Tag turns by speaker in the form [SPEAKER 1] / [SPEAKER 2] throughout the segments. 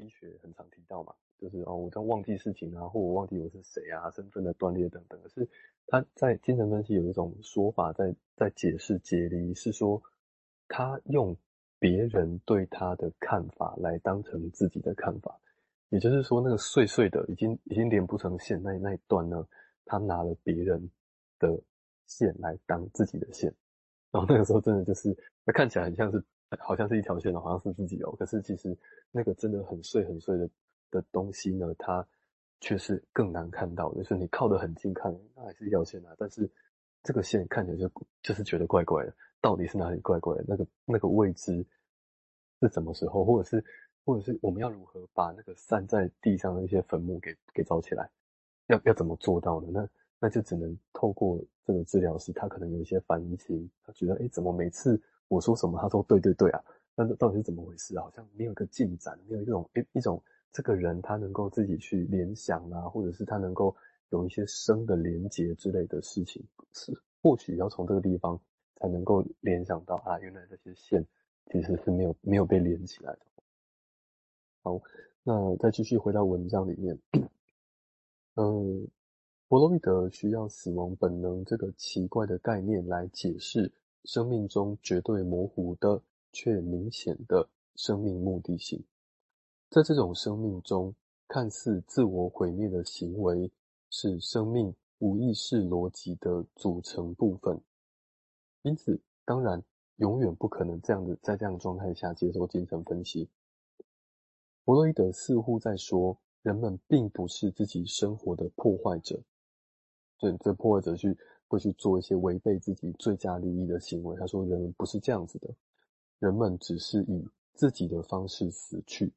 [SPEAKER 1] 医学很常提到嘛，就是哦，我在忘记事情啊，或我忘记我是谁啊，身份的断裂等等。可是他在精神分析有一种说法在，在解释解离，是说他用别人对他的看法来当成自己的看法，也就是说，那个碎碎的已经已经连不成线那那一段呢，他拿了别人的线来当自己的线，然后那个时候真的就是，那看起来很像是。好像是一条线的，好像是自己哦。可是其实那个真的很碎很碎的的东西呢，它却是更难看到。就是你靠得很近看，那还是一条线啊。但是这个线看起来就就是觉得怪怪的，到底是哪里怪怪的？那个那个位置是什么时候？或者是或者是我们要如何把那个散在地上的一些坟墓给给找起来？要要怎么做到呢？那那就只能透过这个治疗师，他可能有一些反移情，他觉得哎，怎么每次。我说什么？他说对对对啊，那到底是怎么回事？好像没有一个进展，没有一种一一种这个人他能够自己去联想啊，或者是他能够有一些生的连结之类的事情，是或许要从这个地方才能够联想到啊，原来这些线其实是没有没有被连起来的。好，那再继续回到文章里面，嗯，弗洛伊德需要死亡本能这个奇怪的概念来解释。生命中绝对模糊的却明显的生命目的性，在这种生命中，看似自我毁灭的行为是生命无意识逻辑的组成部分。因此，当然永远不可能这样子在这样的状态下接受精神分析。弗洛伊德似乎在说，人们并不是自己生活的破坏者，对，这破坏者去。会去做一些违背自己最佳利益的行为。他说：“人们不是这样子的，人们只是以自己的方式死去。”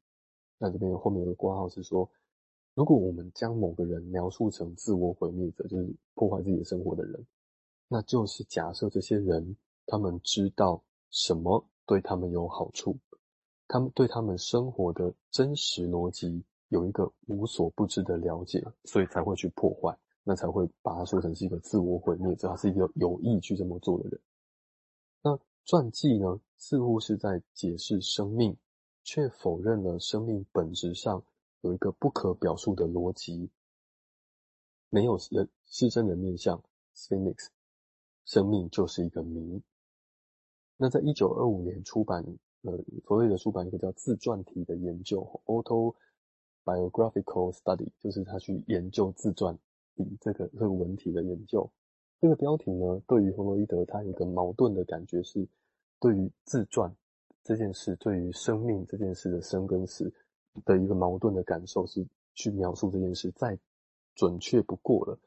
[SPEAKER 1] 那这边后面有个括号是说：“如果我们将某个人描述成自我毁灭者，就是破坏自己的生活的人，那就是假设这些人他们知道什么对他们有好处，他们对他们生活的真实逻辑有一个无所不知的了解，所以才会去破坏。”那才会把它说成是一个自我毁灭者，他是一个有意去这么做的人。那传记呢，似乎是在解释生命，却否认了生命本质上有一个不可表述的逻辑，没有人失真的面向 Sphinx，生命就是一个谜。那在一九二五年出版，呃，弗洛伊德出版一个叫自传体的研究 （Autobiographical Study），就是他去研究自传。比这个这个文体的研究，这个标题呢，对于弗洛伊德他有一个矛盾的感觉是，对于自传这件事，对于生命这件事的生跟死的一个矛盾的感受是去描述这件事再准确不过了。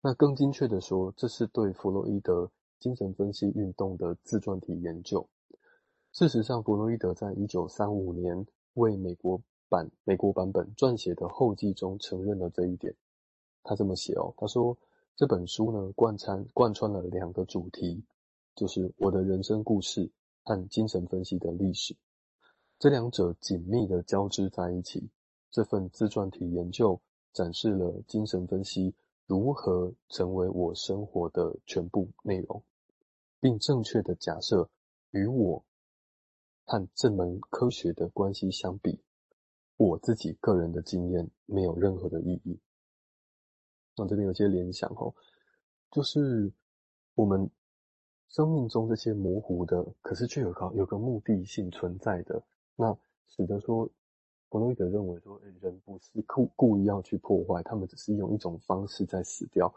[SPEAKER 1] 那更精确的说，这是对弗洛伊德精神分析运动的自传体研究。事实上，弗洛伊德在一九三五年为美国版美国版本撰写的后记中承认了这一点。他这么写哦，他说这本书呢，贯穿贯穿了两个主题，就是我的人生故事和精神分析的历史，这两者紧密的交织在一起。这份自传体研究展示了精神分析如何成为我生活的全部内容，并正确的假设与我和这门科学的关系相比，我自己个人的经验没有任何的意义。那这边有些联想哦，就是我们生命中这些模糊的，可是却有个有个目的性存在的，那使得说弗洛伊德认为说，人不是故故意要去破坏，他们只是用一种方式在死掉。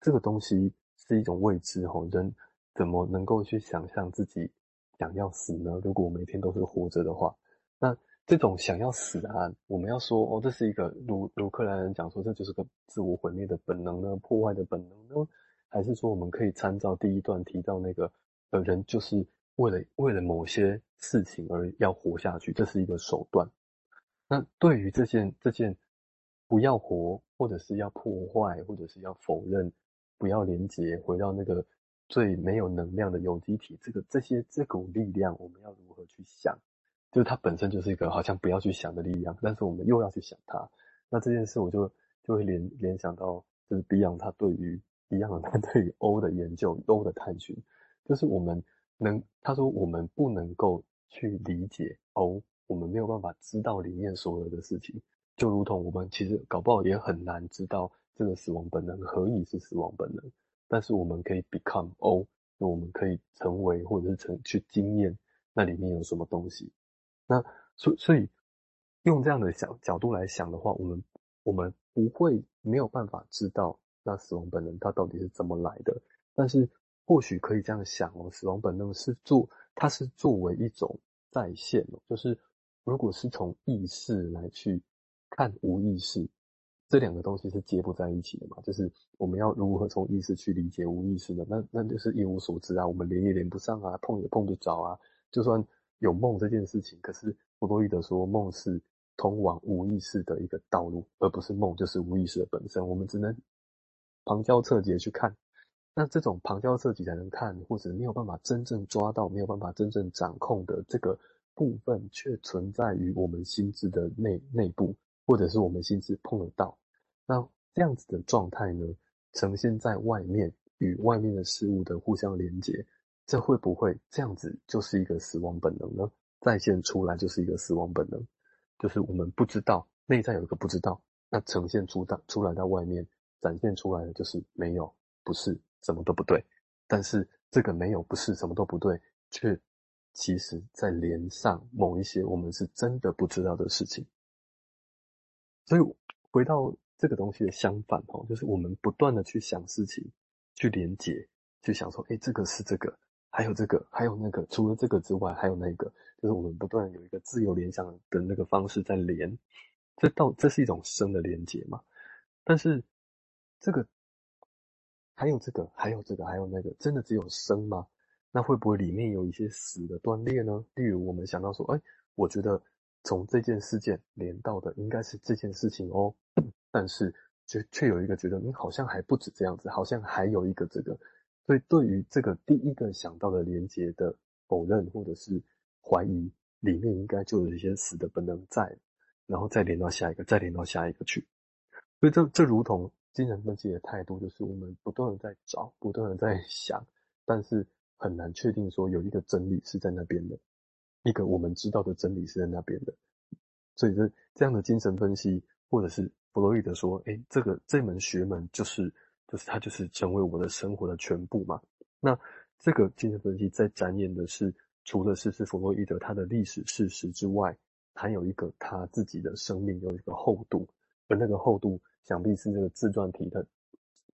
[SPEAKER 1] 这个东西是一种未知哦，人怎么能够去想象自己想要死呢？如果每天都是活着的话，那。这种想要死啊，我们要说哦，这是一个如如克兰人讲说，这就是个自我毁灭的本能呢，破坏的本能呢，还是说我们可以参照第一段提到那个呃人就是为了为了某些事情而要活下去，这是一个手段。那对于这件这件不要活，或者是要破坏，或者是要否认，不要连接，回到那个最没有能量的有机体，这个这些这股力量，我们要如何去想？就是它本身就是一个好像不要去想的力量，但是我们又要去想它。那这件事我就就会联联想到，就是 Beyond 他对于 Beyond 他对于 O 的研究，O 的探寻，就是我们能他说我们不能够去理解 O，我们没有办法知道里面所有的事情，就如同我们其实搞不好也很难知道这个死亡本能何以是死亡本能，但是我们可以 become O，那我们可以成为或者是成去经验那里面有什么东西。那所所以用这样的想角度来想的话，我们我们不会没有办法知道那死亡本能它到底是怎么来的，但是。或许可以这样想哦，死亡本能是做，它是作为一种再现哦，就是如果是从意识来去看无意识，这两个东西是接不在一起的嘛？就是我们要如何从意识去理解无意识的？那那就是一无所知啊，我们连也连不上啊，碰也碰不着啊。就算有梦这件事情，可是弗洛伊德说梦是通往无意识的一个道路，而不是梦就是无意识的本身，我们只能旁敲侧击去看。那这种旁敲侧击才能看，或者没有办法真正抓到、没有办法真正掌控的这个部分，却存在于我们心智的内内部，或者是我们心智碰得到。那这样子的状态呢，呈现在外面，与外面的事物的互相连接，这会不会这样子就是一个死亡本能呢？再现出来就是一个死亡本能，就是我们不知道，内在有一个不知道，那呈现出到出来到外面，展现出来的就是没有，不是。什么都不对，但是这个没有不是什么都不对，却其实在连上某一些我们是真的不知道的事情。所以回到这个东西的相反哦，就是我们不断的去想事情，去连结，去想说，哎，这个是这个，还有这个，还有那个，除了这个之外，还有那个，就是我们不断有一个自由联想的那个方式在连，这到这是一种生的连接嘛？但是这个。还有这个，还有这个，还有那个，真的只有生吗？那会不会里面有一些死的断裂呢？例如，我们想到说，哎，我觉得从这件事件连到的应该是这件事情哦，但是却却有一个觉得，你好像还不止这样子，好像还有一个这个。所以，对于这个第一个想到的连接的否认或者是怀疑，里面应该就有一些死的本能在，然后再连到下一个，再连到下一个去。所以这，这这如同。精神分析的态度就是我们不断的在找，不断的在想，但是很难确定说有一个真理是在那边的，一个我们知道的真理是在那边的。所以这这样的精神分析，或者是弗洛伊德说，哎，这个这门学门就是就是它就是成为我的生活的全部嘛。那这个精神分析在展演的是，除了是是弗洛伊德他的历史事实之外，还有一个他自己的生命有一个厚度，而那个厚度。想必是那个自传体的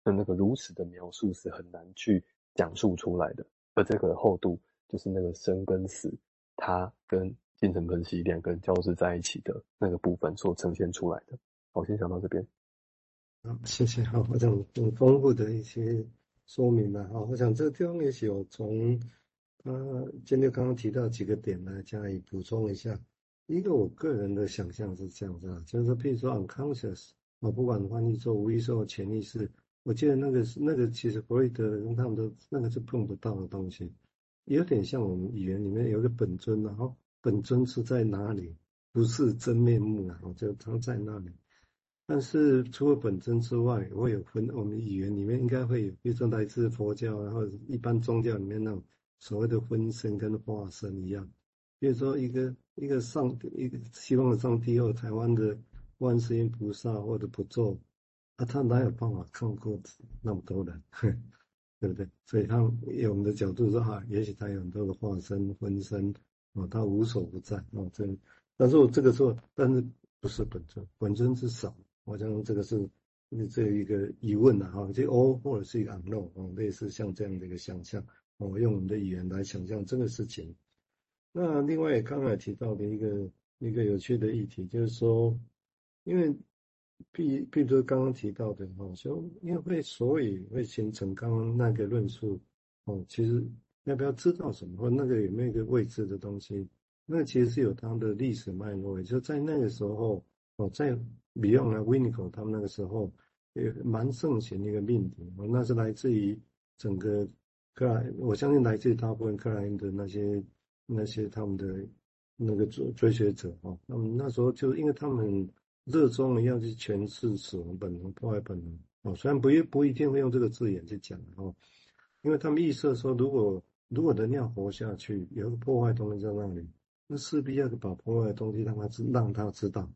[SPEAKER 1] 的那个如此的描述是很难去讲述出来的，而这个厚度就是那个生跟死，它跟精神分析两个人交织在一起的那个部分所呈现出来的。好，先讲到这边。
[SPEAKER 2] 好，谢谢。好，我想很丰富的一些说明了。好，我想这个地方也许我从呃，今天刚刚提到几个点来加以补充一下。一个我个人的想象是这样子啊，就是说譬如说 unconscious。我不管翻译做无意识或潜意识，我记得那个是那个，其实弗洛伊德人他们都那个是碰不到的东西，有点像我们语言里面有个本尊，然后本尊是在哪里？不是真面目啊，就他在那里。但是除了本尊之外，会有分，我们语言里面应该会有，比如说来自佛教，然后一般宗教里面那种所谓的分身跟化身一样，比如说一个一个上一个西方的上帝或台湾的。观世音菩萨或者不做，啊，他哪有办法看过那么多人，对不对？所以他以我们的角度说，哈、啊，也许他有很多的化身分身，哦，他无所不在，哦，这，但是我这个说，但是不是本尊，本尊是少，我想这个是这一个疑问呐，哈，这 O 或者是一个 unknown，哦，类似像这样的一个想象，哦，用我们的语言来想象这个事情。那另外刚才提到的一个一个有趣的议题，就是说。因为，比比如说刚刚提到的哦，就因为所以会形成刚刚那个论述哦，其实要不要知道什么，或那个有没有一个未知的东西，那其实是有它的历史脉络。也就在那个时候哦，在 Beyond Winnicott 他们那个时候也蛮盛行的一个命题哦，那是来自于整个克莱，我相信来自于大部分克莱因的那些那些他们的那个追追随者哦，那么那时候就因为他们。热衷的要去诠释死亡本能、破坏本能哦，虽然不一不一定会用这个字眼去讲哦，因为他们预设说，如果如果人要活下去，有个破坏东西在那里，那势必要把破坏的东西让他知，让他知道，